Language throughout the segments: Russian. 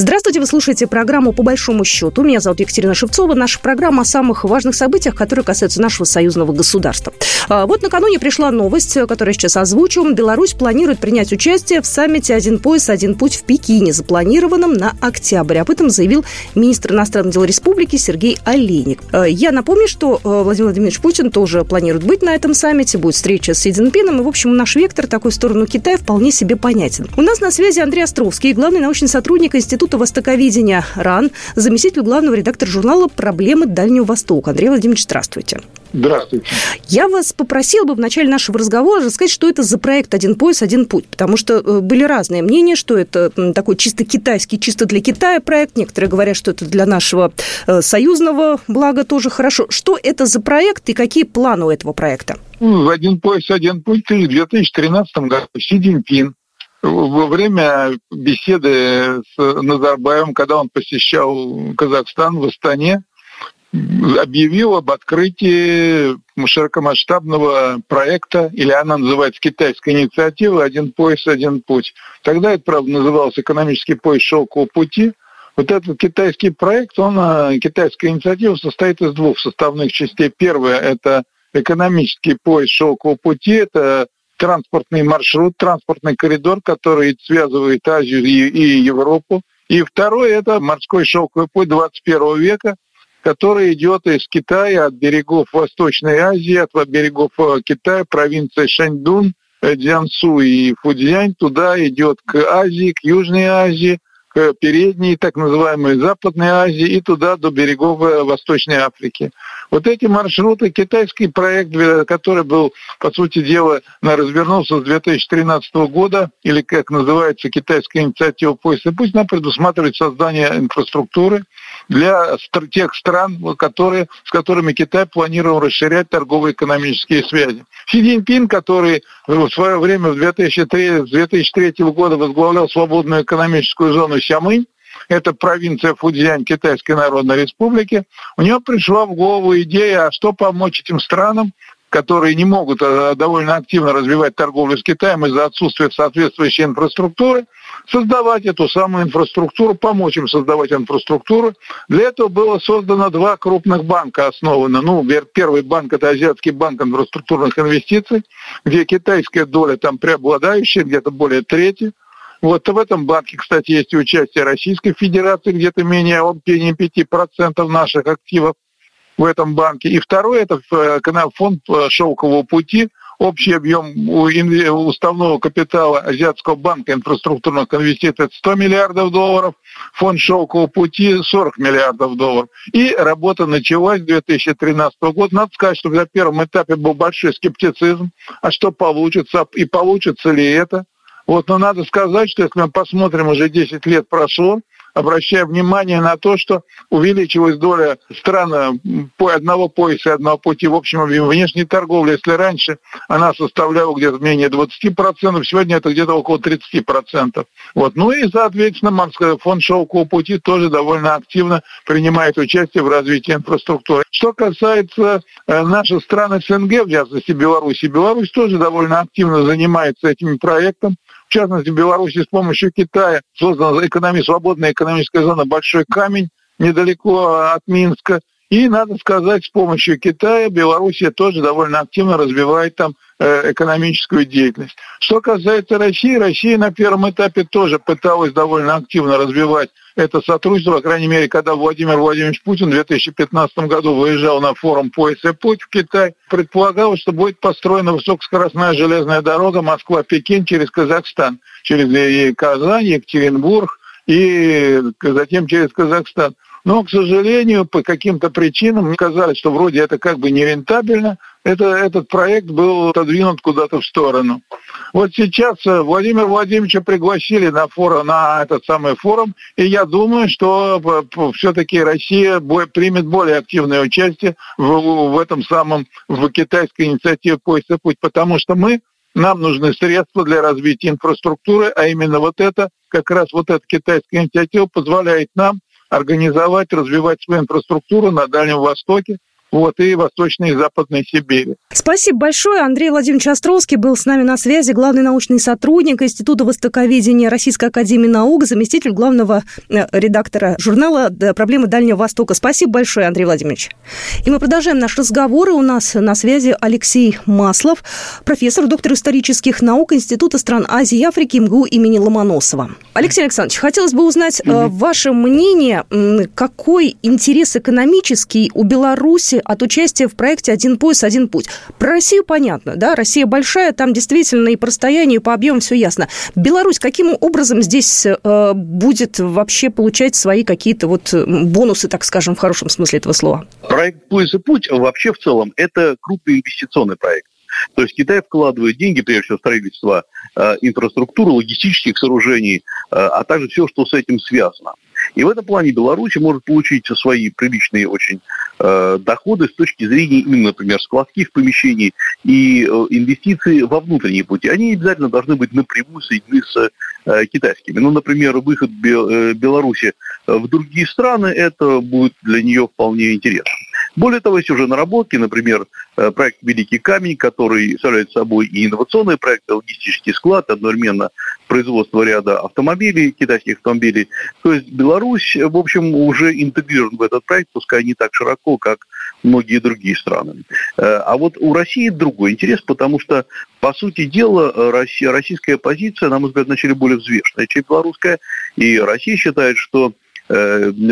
Здравствуйте, вы слушаете программу «По большому счету». Меня зовут Екатерина Шевцова. Наша программа о самых важных событиях, которые касаются нашего союзного государства. А, вот накануне пришла новость, которую я сейчас озвучу. Беларусь планирует принять участие в саммите «Один пояс, один путь» в Пекине, запланированном на октябрь. Об этом заявил министр иностранных дел республики Сергей Олейник. А, я напомню, что а, Владимир Владимирович Путин тоже планирует быть на этом саммите, будет встреча с Си Цзиньпином, и, в общем, наш вектор такой в сторону Китая вполне себе понятен. У нас на связи Андрей Островский, главный научный сотрудник Института Института Востоковедения РАН, заместитель главного редактора журнала «Проблемы Дальнего Востока». Андрей Владимирович, здравствуйте. Здравствуйте. Я вас попросила бы в начале нашего разговора рассказать, что это за проект «Один пояс, один путь», потому что э, были разные мнения, что это такой чисто китайский, чисто для Китая проект. Некоторые говорят, что это для нашего э, союзного блага тоже хорошо. Что это за проект и какие планы у этого проекта? Ну, «Один пояс, один путь» в 2013 году Си Цзиньпин во время беседы с Назарбаевым, когда он посещал Казахстан в Астане, объявил об открытии широкомасштабного проекта, или она называется китайская инициатива «Один пояс, один путь». Тогда это, правда, назывался «Экономический пояс шелкового пути». Вот этот китайский проект, он, э, китайская инициатива состоит из двух составных частей. Первое – это экономический пояс шелкового пути, это транспортный маршрут, транспортный коридор, который связывает Азию и, и Европу. И второй – это морской шелковый путь 21 века, который идет из Китая от берегов Восточной Азии, от берегов э, Китая, провинции Шаньдун, э, Дзянсу и Фудзянь, туда идет к Азии, к Южной Азии, к передней, так называемой Западной Азии и туда до берегов э, Восточной Африки. Вот эти маршруты, китайский проект, который был, по сути дела, развернулся с 2013 года, или как называется китайская инициатива «Поезд и пусть», она предусматривает создание инфраструктуры для тех стран, которые, с которыми Китай планировал расширять торгово-экономические связи. Си Цзиньпин, который в свое время в 2003, с 2003 года возглавлял свободную экономическую зону Сямынь, это провинция Фудзянь Китайской Народной Республики, у него пришла в голову идея, а что помочь этим странам, которые не могут э, довольно активно развивать торговлю с Китаем из-за отсутствия соответствующей инфраструктуры, создавать эту самую инфраструктуру, помочь им создавать инфраструктуру. Для этого было создано два крупных банка основаны. Ну, первый банк – это Азиатский банк инфраструктурных инвестиций, где китайская доля там преобладающая, где-то более трети. Вот в этом банке, кстати, есть и участие Российской Федерации, где-то менее, менее 5% наших активов в этом банке. И второй – это э, фонд э, «Шелкового пути», общий объем уставного капитала Азиатского банка инфраструктурных инвестиций – 100 миллиардов долларов, фонд «Шелкового пути» – 40 миллиардов долларов. И работа началась с 2013 года. Надо сказать, что на первом этапе был большой скептицизм, а что получится, и получится ли это. Вот, но надо сказать, что если мы посмотрим, уже 10 лет прошло, обращая внимание на то, что увеличилась доля стран по одного пояса и одного пути в общем объеме внешней торговли. Если раньше она составляла где-то менее 20%, сегодня это где-то около 30%. Вот. Ну и, соответственно, морской фонд шелкового пути тоже довольно активно принимает участие в развитии инфраструктуры. Что касается э, наших стран СНГ, в частности Беларуси, Беларусь тоже довольно активно занимается этим проектом. В частности, в Беларуси с помощью Китая создана экономи- свободная экономическая зона «Большой камень» недалеко от Минска. И, надо сказать, с помощью Китая Белоруссия тоже довольно активно развивает там экономическую деятельность. Что касается России, Россия на первом этапе тоже пыталась довольно активно развивать это сотрудничество, по крайней мере, когда Владимир Владимирович Путин в 2015 году выезжал на форум «Пояс и путь» в Китай, предполагалось, что будет построена высокоскоростная железная дорога Москва-Пекин через Казахстан, через Казань, Екатеринбург и затем через Казахстан. Но, к сожалению, по каким-то причинам сказали, что вроде это как бы нерентабельно, это, этот проект был отодвинут куда-то в сторону. Вот сейчас э, Владимира Владимировича пригласили на форум, на этот самый форум, и я думаю, что э, все-таки Россия примет более активное участие в, в этом самом, в китайской инициативе «Поезд и путь», потому что мы нам нужны средства для развития инфраструктуры, а именно вот это, как раз вот эта китайская инициатива позволяет нам организовать, развивать свою инфраструктуру на Дальнем Востоке, вот, и Восточной и Западной Сибири. Спасибо большое. Андрей Владимирович Островский был с нами на связи, главный научный сотрудник Института Востоковедения Российской Академии Наук, заместитель главного э, редактора журнала «Проблемы Дальнего Востока». Спасибо большое, Андрей Владимирович. И мы продолжаем наш разговор. И у нас на связи Алексей Маслов, профессор, доктор исторических наук Института стран Азии и Африки МГУ имени Ломоносова. Алексей Александрович, хотелось бы узнать mm-hmm. ваше мнение, какой интерес экономический у Беларуси от участия в проекте «Один пояс, один путь». Про Россию понятно, да, Россия большая, там действительно и по расстоянию, и по объему все ясно. Беларусь каким образом здесь э, будет вообще получать свои какие-то вот бонусы, так скажем, в хорошем смысле этого слова? Проект «Пояс и путь» вообще в целом это крупный инвестиционный проект. То есть Китай вкладывает деньги, прежде всего, в строительство э, инфраструктуры, логистических сооружений, э, а также все, что с этим связано. И в этом плане Беларусь может получить свои приличные очень э, доходы с точки зрения именно, например, складских помещений и э, инвестиций во внутренние пути. Они обязательно должны быть напрямую соединены с э, китайскими. Ну, например, выход Бе- э, Беларуси в другие страны, это будет для нее вполне интересно. Более того, есть уже наработки, например, э, проект «Великий камень», который представляет собой и инновационный проект, и логистический склад, одновременно производство ряда автомобилей, китайских автомобилей. То есть Беларусь, в общем, уже интегрирован в этот проект, пускай не так широко, как многие другие страны. Э, а вот у России другой интерес, потому что, по сути дела, Россия, российская позиция, на мой взгляд, вначале более взвешенная, чем белорусская, и Россия считает, что Э,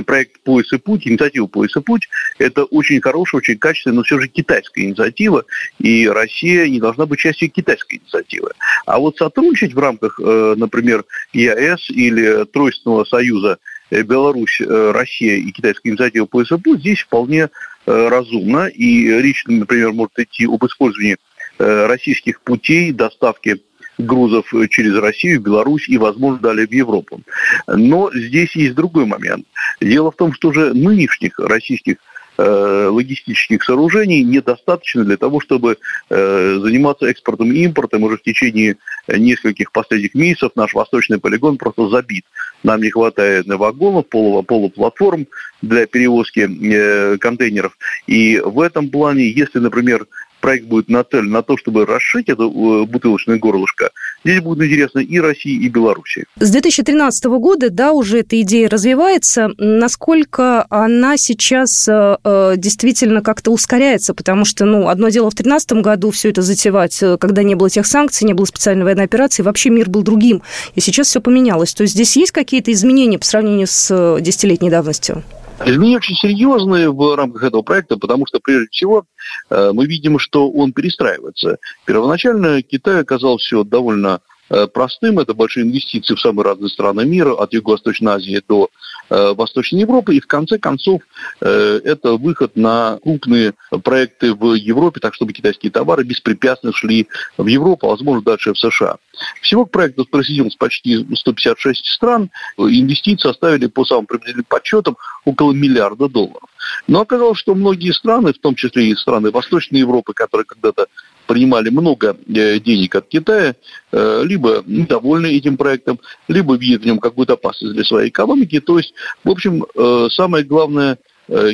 проект «Пояс и путь», инициатива «Пояс и путь» – это очень хорошая, очень качественная, но все же китайская инициатива, и Россия не должна быть частью китайской инициативы. А вот сотрудничать в рамках, э, например, ЕАЭС или Тройственного союза э, Беларусь, Россия и китайская инициатива «Пояс и путь» здесь вполне разумно, и речь, например, может идти об использовании российских путей доставки грузов э, через Россию, Беларусь и, возможно, далее в Европу. Но здесь есть другой момент. Дело в том, что уже нынешних российских э, логистических сооружений недостаточно для того, чтобы э, заниматься экспортом и импортом. Уже в течение нескольких последних месяцев наш восточный полигон просто забит. Нам не хватает вагонов, полу, полуплатформ для перевозки контейнеров. И в этом плане, если, например, проект будет нацелен на то, чтобы расшить это э, бутылочное горлышко, здесь будет интересно и России, и Беларуси. С 2013 года, да, уже эта идея развивается. Насколько она сейчас э, э действительно как-то ускоряется? Потому что, ну, одно дело в 2013 году все это затевать, э, когда не было тех санкций, не было специальной военной операции, вообще мир был другим. И сейчас все поменялось. То есть здесь есть какие-то изменения по сравнению с десятилетней давностью? Изменения очень серьезные в рамках этого проекта, потому что, прежде всего, э, мы видим, что он перестраивается. Первоначально Китай оказал все довольно Э, простым. Это большие инвестиции в самые разные страны мира, от Юго-Восточной Азии до Восточной Европы. И в конце концов э, это выход на крупные проекты в Европе, так чтобы китайские товары беспрепятственно шли в Европу, а возможно дальше в США. Всего к проекту присоединилось почти 156 стран. Инвестиции составили по самым приблизительным подсчетам около миллиарда долларов. Но оказалось, что многие страны, в том числе и страны Восточной Европы, которые когда-то принимали много э, денег от Китая, э, либо недовольны этим проектом, либо видят в нем какую-то опасность для своей экономики. То есть, в общем, э, самое главное,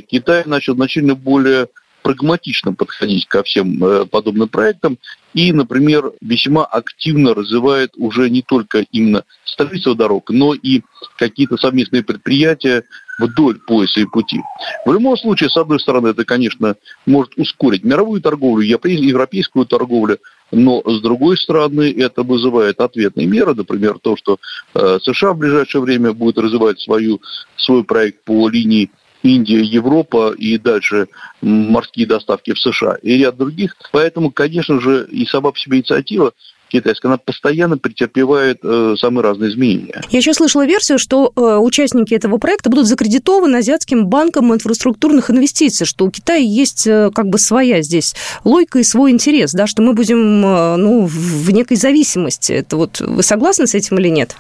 Китай начал значительно более прагматично подходить ко всем подобным проектам и, например, весьма активно развивает уже не только именно строительство дорог, но и какие-то совместные предприятия вдоль пояса и пути. В любом случае, с одной стороны, это, конечно, может ускорить мировую торговлю, европейскую торговлю, но с другой стороны, это вызывает ответные меры, например, то, что э, США в ближайшее время будет развивать свою, свой проект по линии Индия, Европа и дальше морские доставки в США и ряд других. Поэтому, конечно же, и сама по себе инициатива китайская, она постоянно претерпевает э, самые разные изменения. Я еще слышала версию, что э, участники этого проекта будут закредитованы Азиатским банком инфраструктурных инвестиций, что у Китая есть э, как бы своя здесь логика и свой интерес, да, что мы будем э, ну, в некой зависимости. Это вот вы согласны с этим или нет?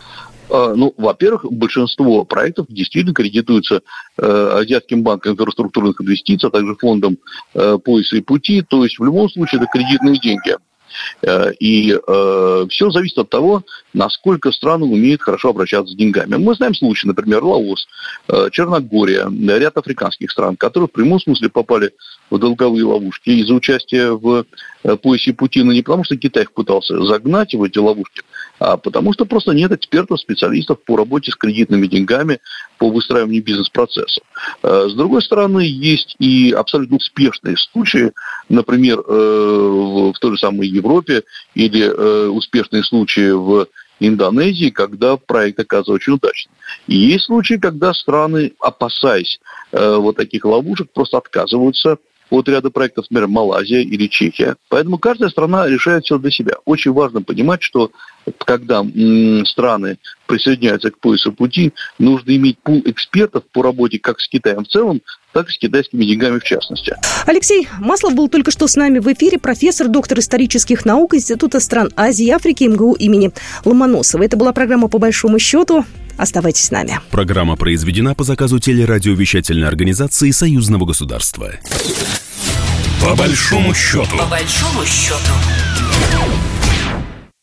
А, ну, во-первых, большинство проектов действительно кредитуются э, Азиатским банком инфраструктурных инвестиций, а также фондом э, пояса и пути. То есть в любом случае это кредитные деньги. Э, и э, все зависит от того, насколько страны умеют хорошо обращаться с деньгами. Мы знаем случаи, например, Лаос, э, Черногория, ряд африканских стран, которые в прямом смысле попали в долговые ловушки из-за участия в поясе Путина не потому, что Китай их пытался загнать в эти ловушки, а потому что просто нет экспертов, специалистов по работе с кредитными деньгами, по выстраиванию бизнес-процессов. С другой стороны, есть и абсолютно успешные случаи, например, в той же самой или успешные случаи в Индонезии, когда проект оказывается очень удачным. И есть случаи, когда страны, опасаясь э, вот таких ловушек, просто отказываются от ряда проектов, например, Малайзия или Чехия. Поэтому каждая страна решает все для себя. Очень важно понимать, что когда страны присоединяются к поясу пути, нужно иметь пул экспертов по работе как с Китаем в целом, так и с китайскими деньгами в частности. Алексей Маслов был только что с нами в эфире, профессор, доктор исторических наук Института стран Азии и Африки МГУ имени Ломоносова. Это была программа «По большому счету». Оставайтесь с нами. Программа произведена по заказу телерадиовещательной организации Союзного государства. По большому счету. По большому счету.